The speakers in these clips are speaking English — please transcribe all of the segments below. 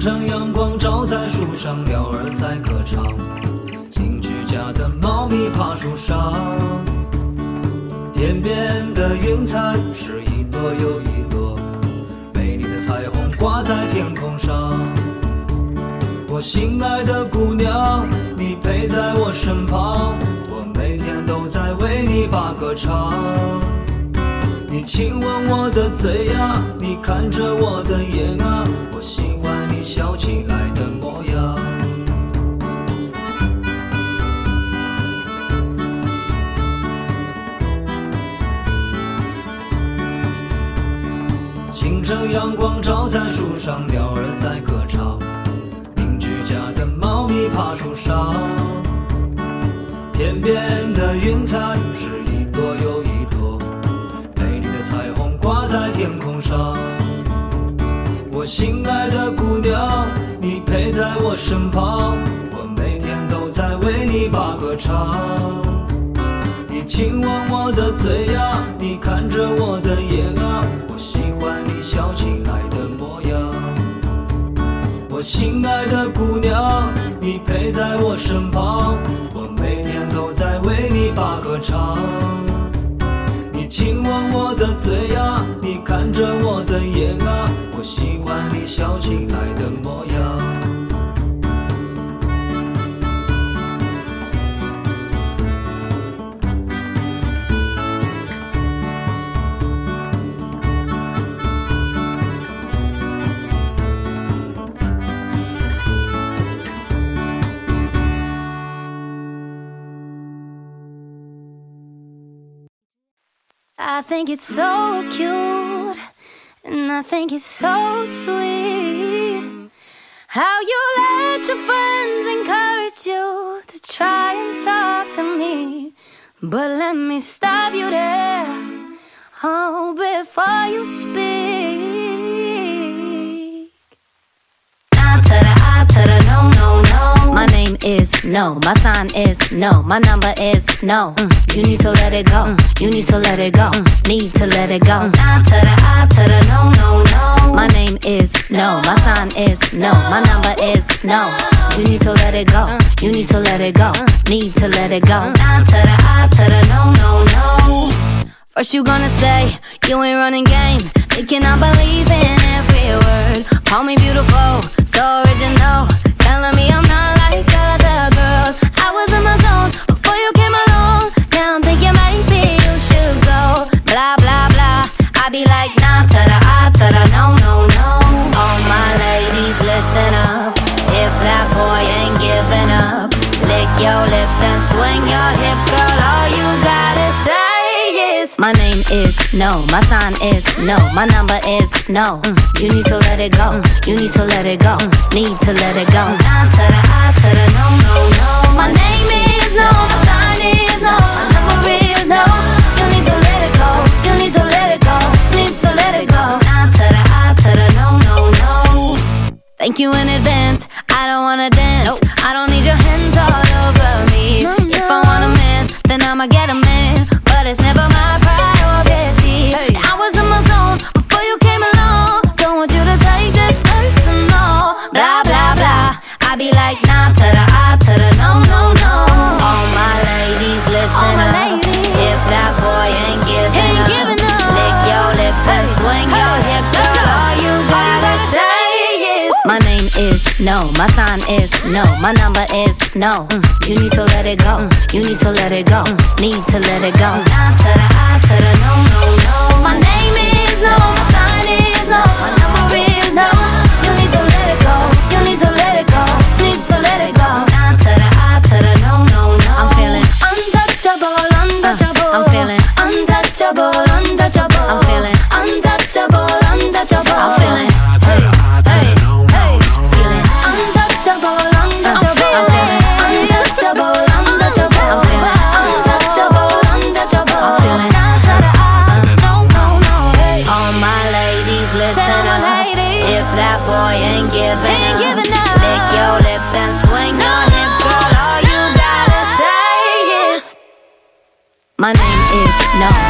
晨阳光照在树上，鸟儿在歌唱。邻居家的猫咪爬树上。天边的云彩是一朵又一朵，美丽的彩虹挂在天空上。我心爱的姑娘，你陪在我身旁，我每天都在为你把歌唱。你亲吻我的嘴呀，你看着我的眼啊，我心起来的模样。清晨阳光照在树上，鸟儿在歌唱。邻居家的猫咪爬树上。天边的云彩是一朵又一朵，美丽的彩虹挂在天空上。我心爱的姑娘，你陪在我身旁，我每天都在为你把歌唱。你亲吻我的嘴呀，你看着我的眼啊，我喜欢你笑起来的模样。我心爱的姑娘，你陪在我身旁，我每天都在为你把歌唱。你亲吻我的嘴呀，你看着我 I think it's so cute, and I think it's so sweet. How you let your friends encourage you to try and talk to me. But let me stop you there, oh, before you speak. Name is no. My sign is no. My number is no. Mm, You need to let it go. Mm, You need to let it go. Mm, Need to let it go. I to the I to the no, no, no. My name is no. My sign is no. My number is no. You need to let it go. Mm, You need to let it go. Mm, Need to let it go. To the I to the no, no, no. First you gonna say you ain't running game, thinking I believe in every word. Call me beautiful, so original, telling me I'm not like other girls. I was in my zone before you came along. Now I'm thinking maybe you should go. Blah blah blah. I be like nah the ah, no no no. My ladies listen up. If that boy ain't giving up, lick your lips and swing your hips, girl. Is my name is no. My sign is no. My number is no. You need to let it go. You need to let it go. Need to let it go. I to the I to the no no no. My name is no. My sign is no. My number is no. You need to let it go. You need to let it go. Need to let it go. No no no. Thank you in advance. I don't wanna dance. I no. My sign is no. My number is no. Mm, You need to let it go. Mm, You need to let it go. Mm, Need to let it go. I to the I to the no no no. My name is no. My sign is no. My number is no. You need to let it go. You need to let it go. Need to let it go. I to the I to the no no no. I'm feeling Untouchable, untouchable. I'm feeling untouchable, untouchable. I'm feeling untouchable, untouchable. I'm feeling no,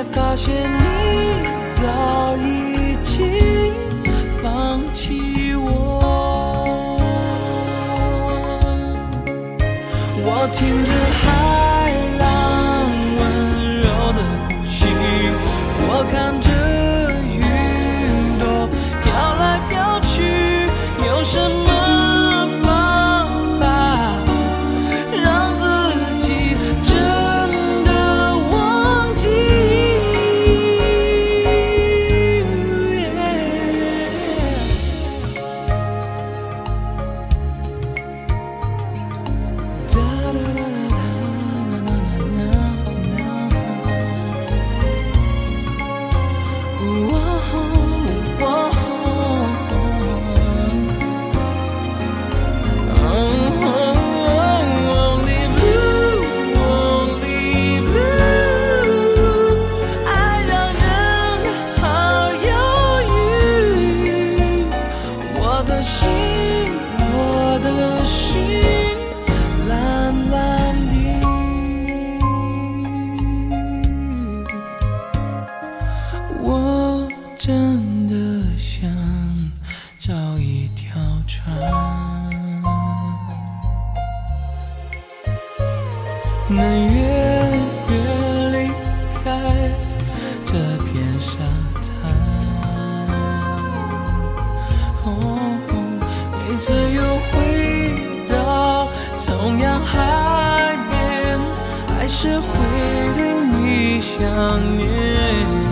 才发现你早已经放弃我。我听着。同样海边还是会对你想念。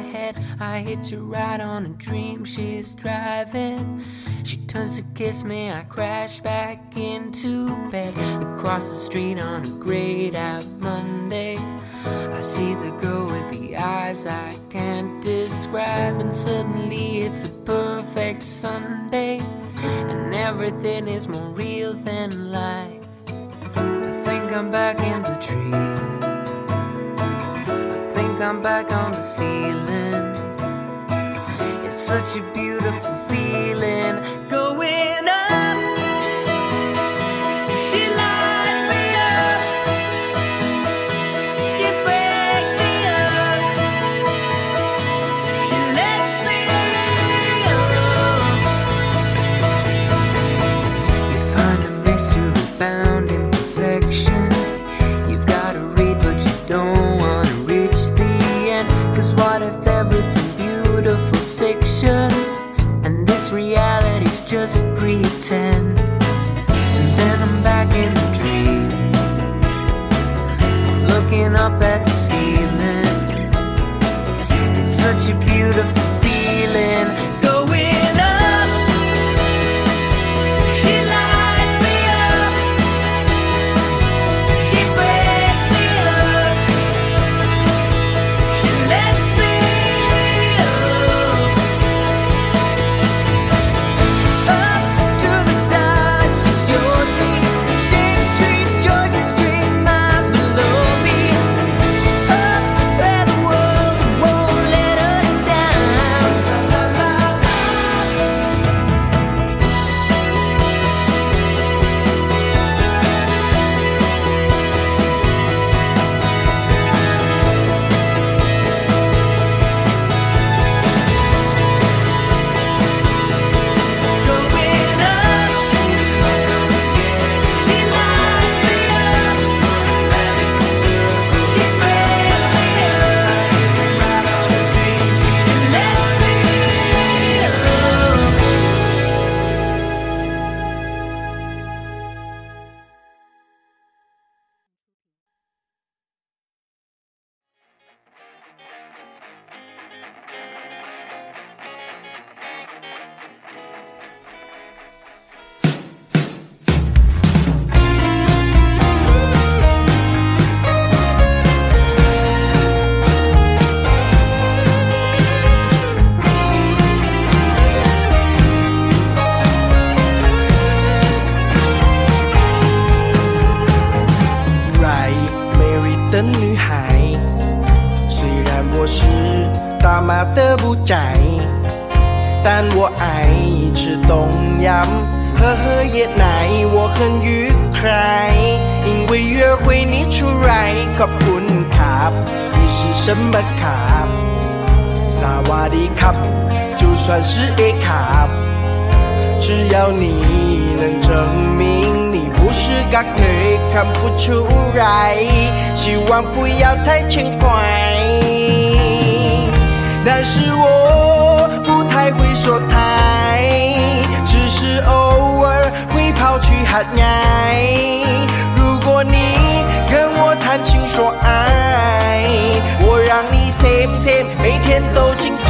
head. I hitch a ride on a dream she's driving. She turns to kiss me, I crash back into bed. Across the street on a grayed out Monday, I see the girl with the eyes I can't describe, and suddenly it's a perfect Sunday, and everything is more real than life. I think I'm back in the dream. I'm back on the ceiling. It's such a beautiful feeling. 但是我不太会说太，只是偶尔会跑去喊奶。如果你跟我谈情说爱，我让你 say say 每天都精彩。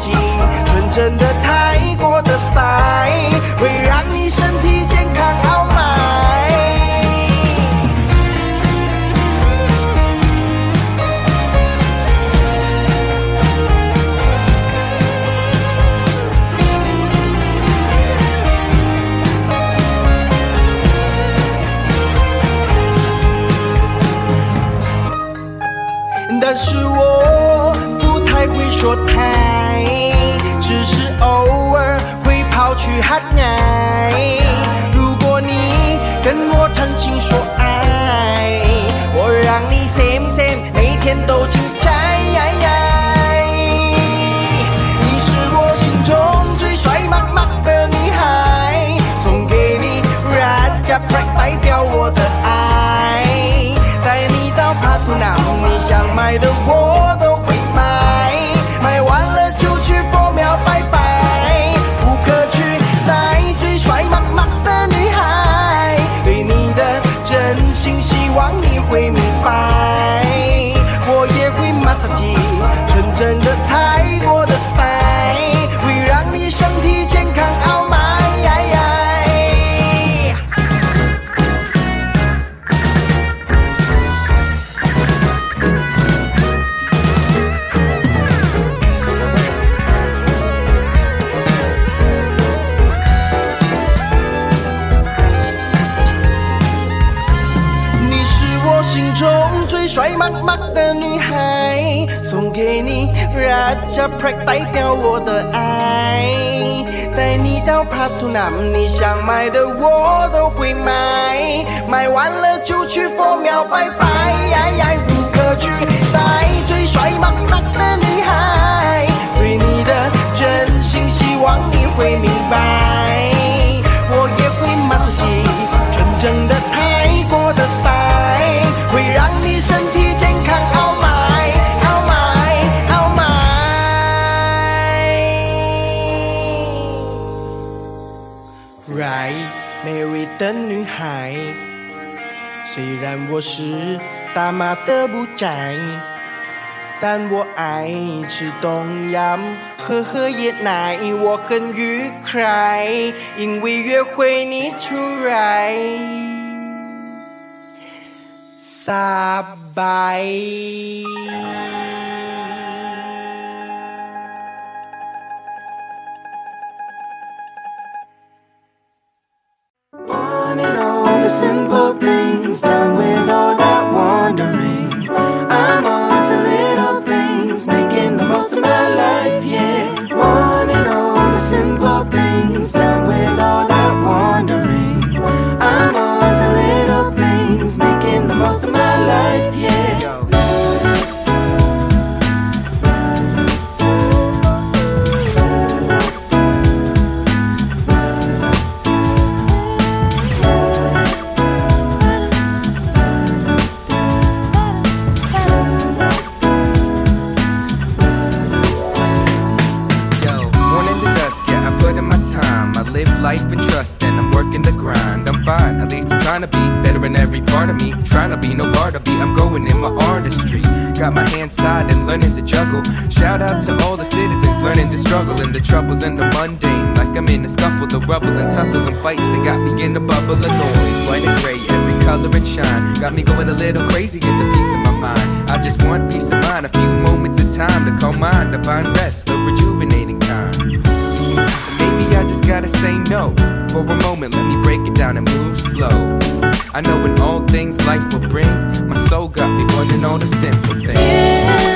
金纯真的 am I the? 但我是大妈的不宅，但我爱吃东阳，喝喝椰奶，我很愉快，因为约会你出来，撒拜。simple things done with got my hands tied and learning to juggle. Shout out to all the citizens learning to struggle and the troubles and the mundane. Like I'm in a scuffle, the rubble and tussles and fights that got me in the bubble of noise. White and gray, every color and shine. Got me going a little crazy in the peace of my mind. I just want peace of mind, a few moments of time to calm mind, to find rest, the rejuvenating time. Maybe I just gotta say no. For a moment, let me break it down and move slow. I know when all things life will bring, my soul dwelling on the simple things.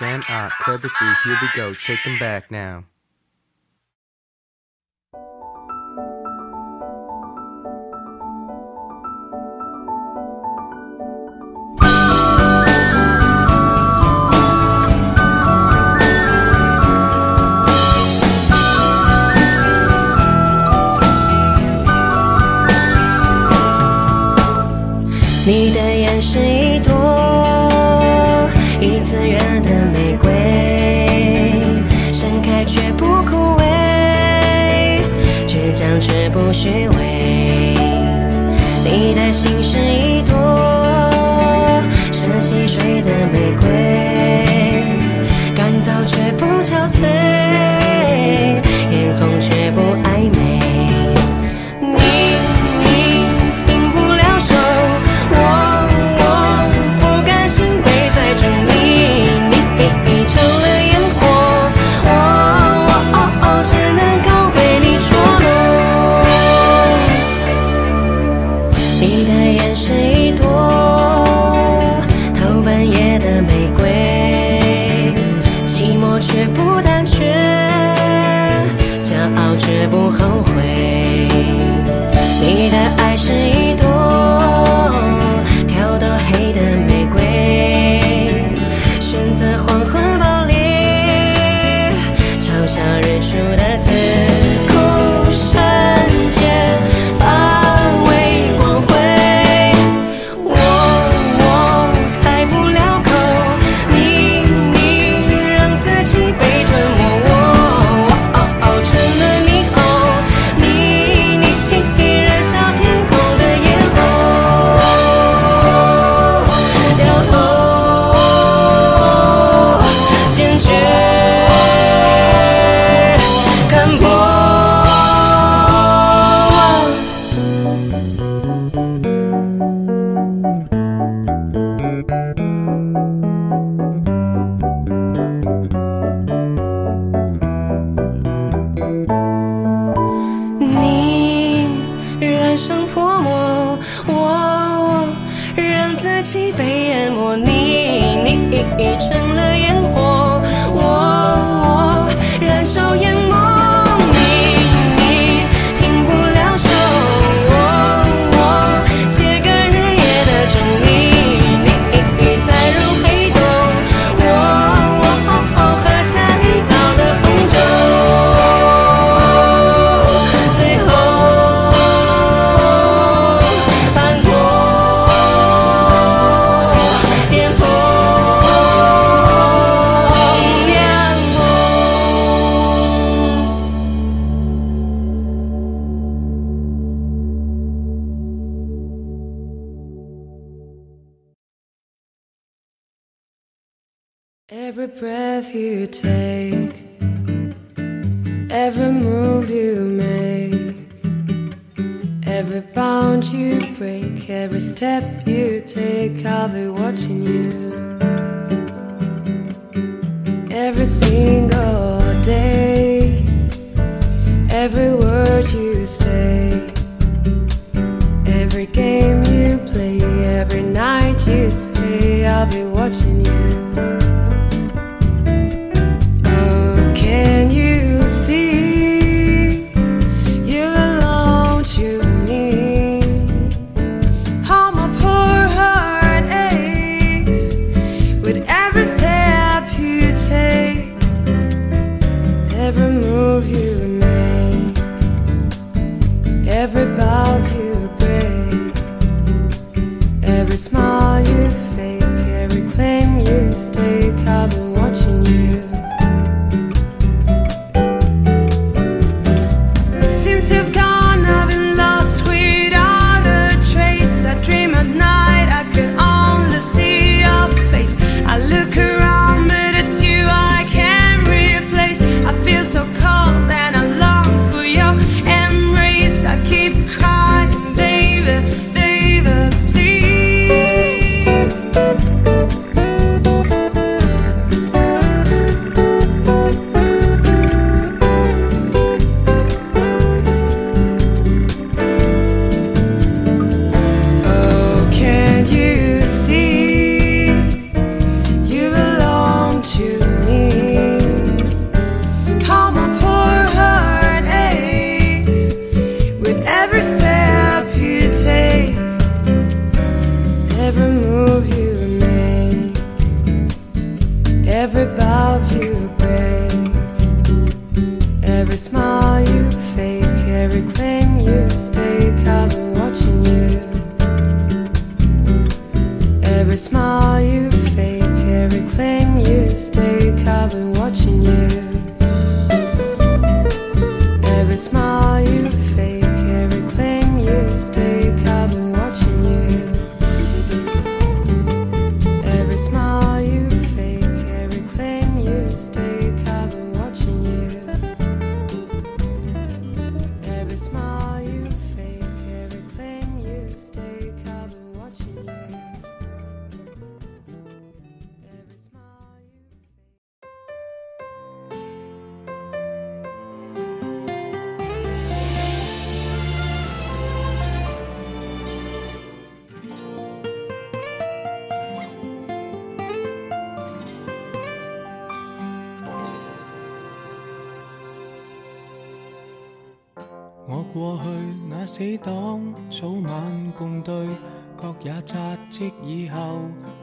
Sam, Art, Club here we go, take them back now. Break, every step you take, I'll be watching you. Every single day, every word you say, every game you play, every night you stay, I'll be watching you.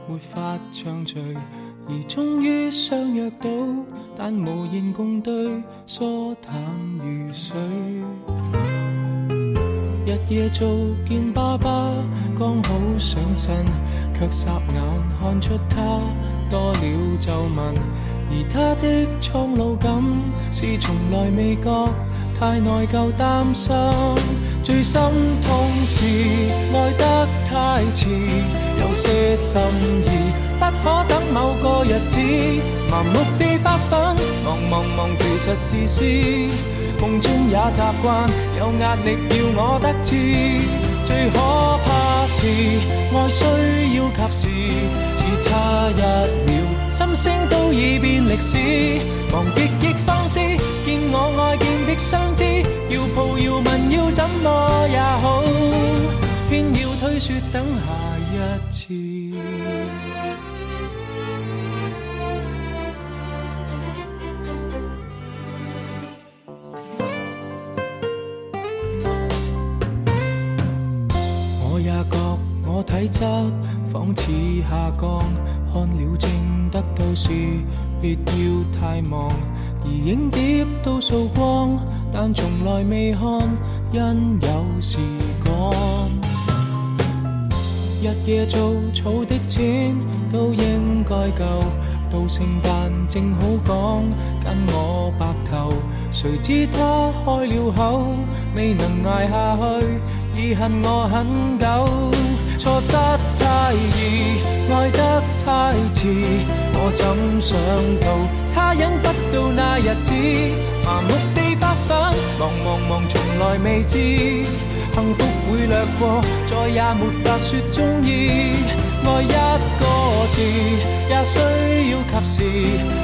没法畅聚，而终于相约到，但无言共对，疏淡如水。日夜做见爸爸，刚好上身，却霎眼看出他多了皱纹，而他的苍老感是从来未觉，太内疚担心。最心痛是爱得太迟，有些心意不可等某个日子，盲目地发奋，忙忙忙其实自私，梦中也习惯有压力要我得志，最可怕是爱需要及时，只差一秒，心声都已变历史，忘别亦方思，见我爱见的相知，要抱要问要怎么也好，偏要推说等下一次。我也觉我体质仿似下降，看了症。得到時，別要太忙。而影碟都掃光，但從來未看，因有時趕。日夜做草的錢都應該夠，到圣诞正好講跟我白頭。谁知他開了口，未能捱下去，已恨我很久。錯失太易，爱得太迟，我怎想到他忍不到那日子，麻木地发奋，忙忙忙从来未知，幸福会掠过，再也没法说中意。爱一个字也需要及时，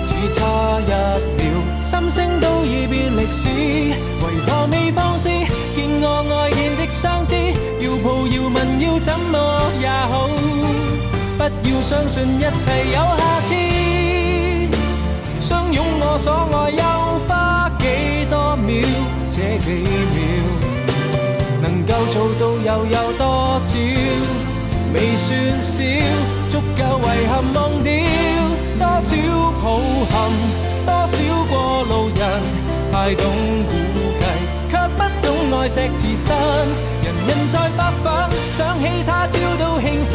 只差一秒，心声都已变历史，为何未放肆？见我爱见的相知，要抱要问要怎么，不要相信一切有下次。相拥我所愛又花幾多秒？這幾秒能夠做到又有多少？未算少，足夠遺憾忘掉多少抱憾，多少過路人太懂估計，卻不懂愛惜自身。人人在发奋，想起他朝都興奮，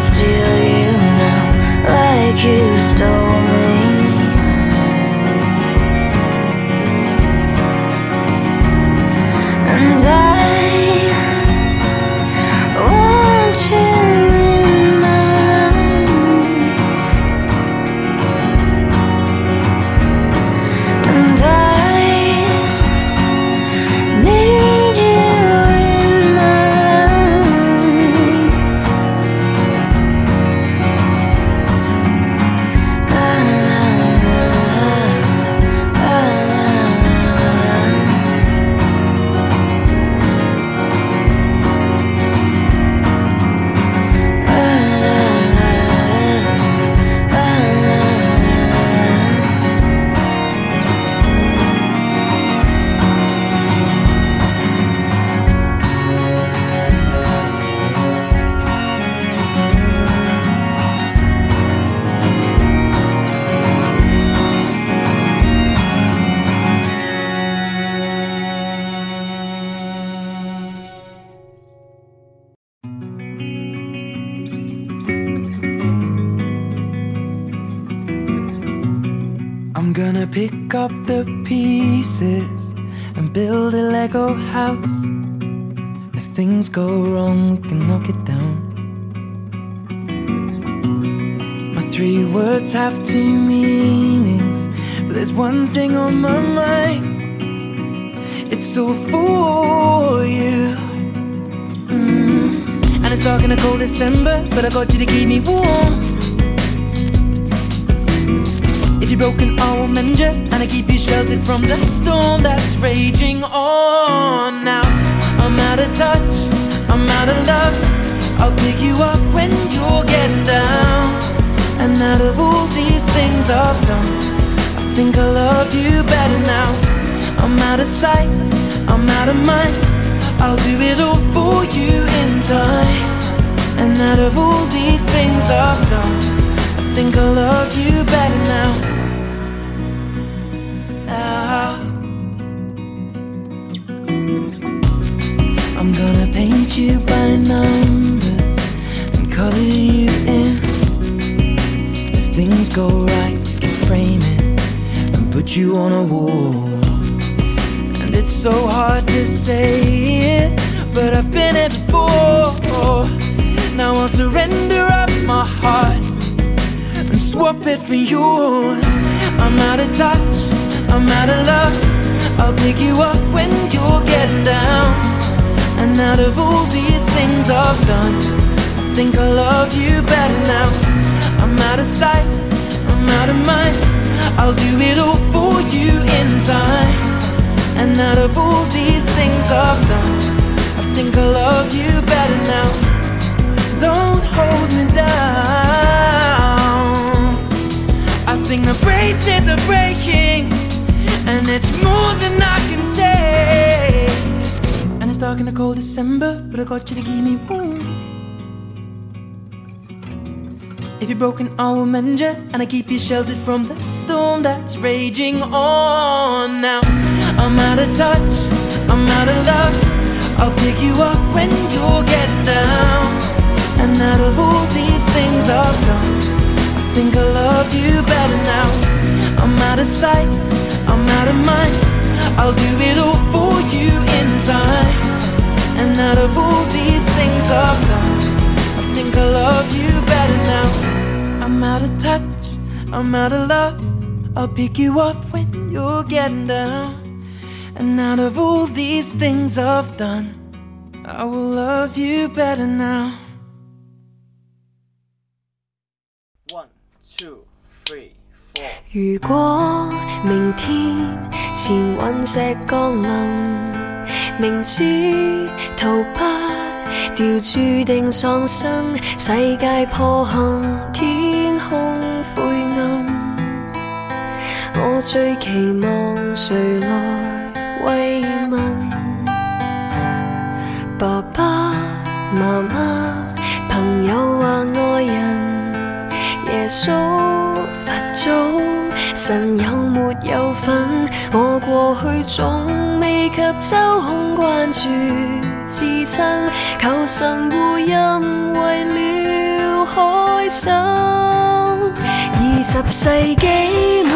still on my mind. It's all for you. Mm. And it's dark in a cold December, but I got you to keep me warm. If you're broken, I will mend you, and I keep you sheltered from the storm that's raging on. Now I'm out of touch, I'm out of love. I'll pick you up when you're getting down. And out of all these things I've done, think I love you better now. I'm out of sight, I'm out of mind. I'll do it all for you in time. And out of all these things I've done, I think I love you better now. Now. I'm gonna paint you by numbers and color you in. If things go right, we can frame it put you on a wall. And it's so hard to say it, but I've been it before. Now I'll surrender up my heart and swap it for yours. I'm out of touch, I'm out of love. I'll pick you up when you're getting down. And out of all these things I've done, I think I love you better now. I'm out of sight, I'm out of mind. I'll do it all for you in time. And out of all these things I've done, I think I love you better now. Don't hold me down. I think the braces are breaking, and it's more than I can take. And it's dark in the cold December, but I got you to keep me warm. If you're broken, I will mend you, and I keep you sheltered from the storm that's raging on. Now I'm out of touch, I'm out of love. I'll pick you up when you're getting down. And out of all these things I've done, I think I love you better now. I'm out of sight, I'm out of mind. I'll do it all for you in time. And out of all these things I've done, I think I love you better now. I'm out of touch, I'm out of love. I'll pick you up when you're getting down. And out of all these things I've done, I will love you better now. One, two, three, four. 如果明天前陨石降临，明知逃不 掉，注定喪生，世界破陷，天空灰暗。我最期望誰來慰問？爸爸媽媽、朋友或愛人。耶穌、佛祖，神有沒有份？我過去總未及周空關注至親，求神护荫为了开心。二十世纪末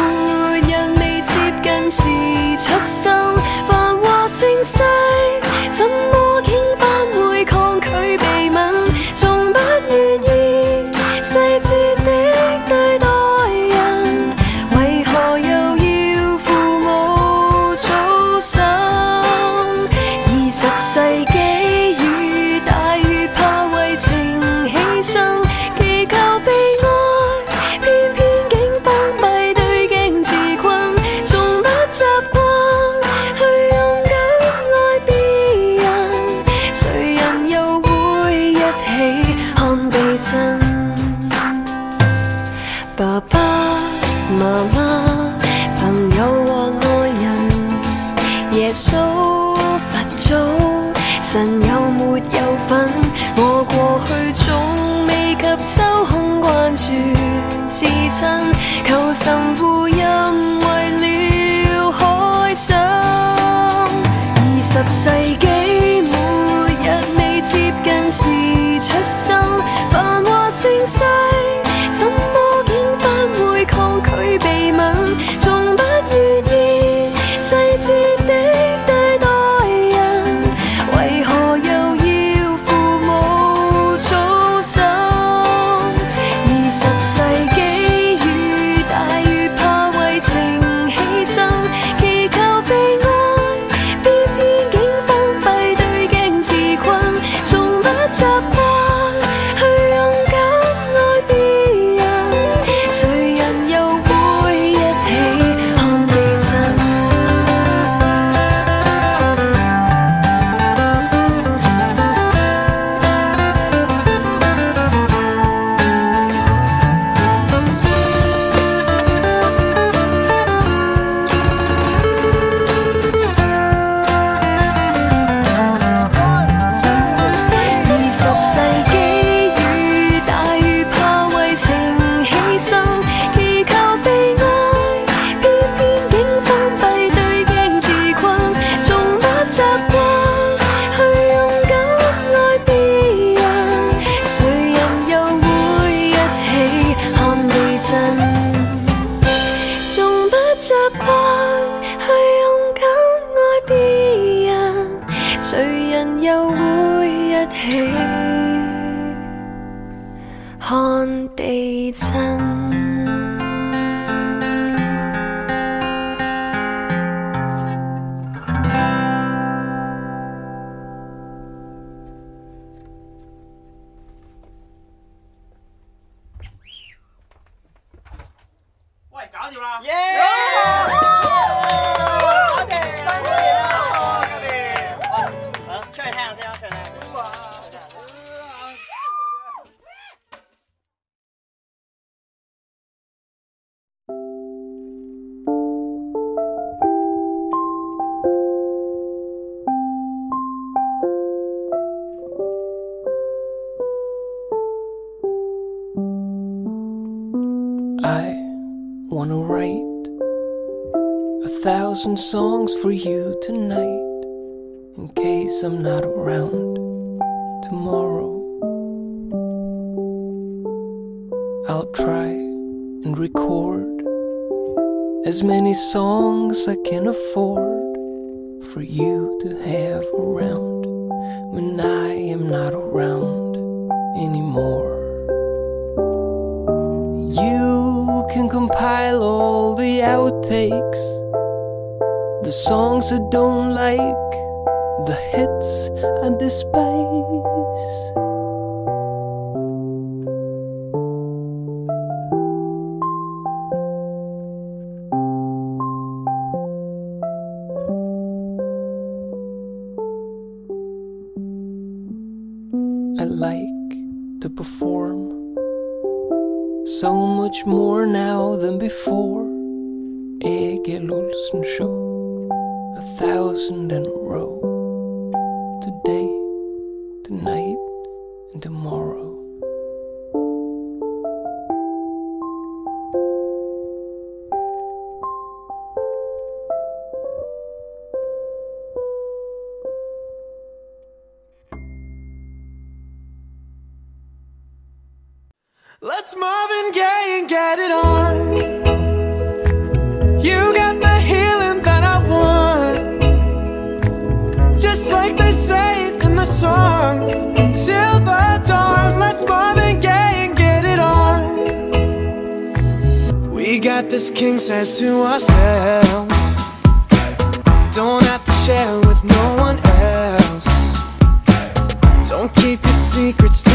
日未接近时出生，繁华盛世，怎么 thousand songs for you tonight in case I'm not around tomorrow. I'll try and record as many songs I can afford for you to have around when I am not around anymore. You can compile all the outtakes the songs I don't like, the hits I despise. I like to perform so much more now than before. Egil Olsen Show tausenden secrets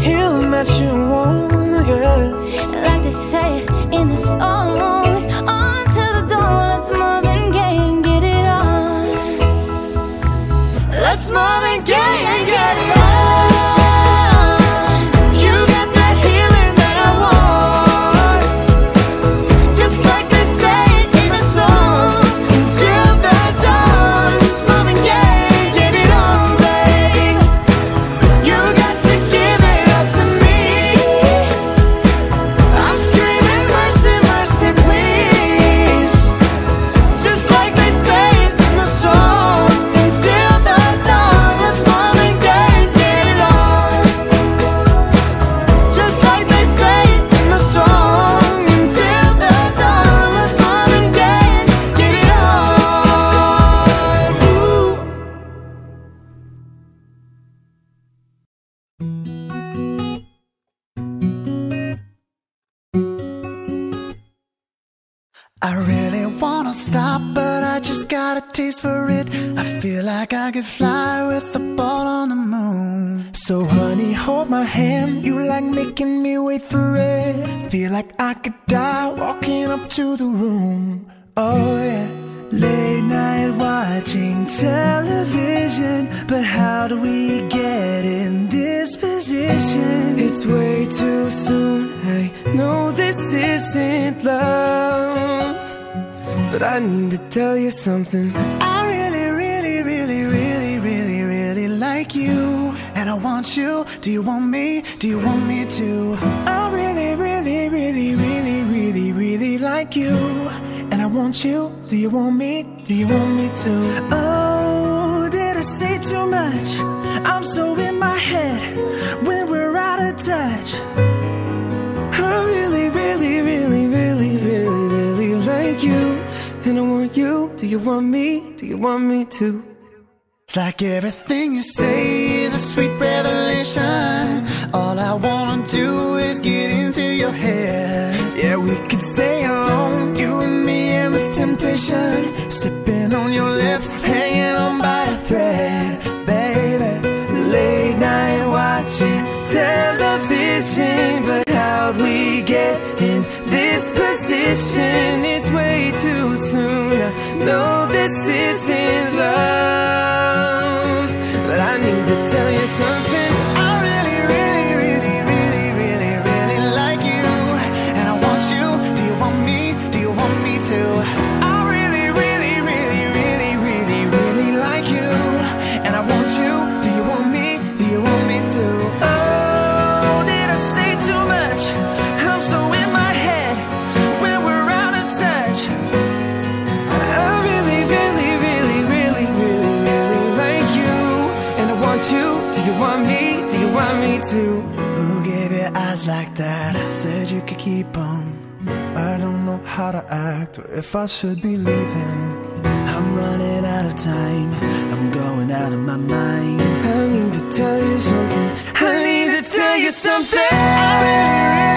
heal that you want, yeah. Like they say in the songs. Could fly with the ball on the moon. So, honey, hold my hand. You like making me wait for it. Feel like I could die walking up to the room. Oh, yeah. Late night watching television. But how do we get in this position? It's way too soon. I know this isn't love. But I need to tell you something. I really, want you. Do you want me? Do you want me to? I really, really, really, really, really, really like you. And I want you. Do you want me? Do you want me to? Oh, did I say too much? I'm so in my head when we're out of touch. I really, really, really, really, really, really like you. And I want you. Do you want me? Do you want me to? It's like everything you say is a sweet revelation. All I wanna do is get into your head. Yeah, we could stay alone, you and me and this temptation. Sipping on your lips, hanging on by a thread, baby. Late night watching television, but how'd we get in this position? It's way too soon. I know this isn't love, how to act or if I should be leaving. I'm running out of time. I'm going out of my mind. I need to tell you something. I need to tell you something. I really, really,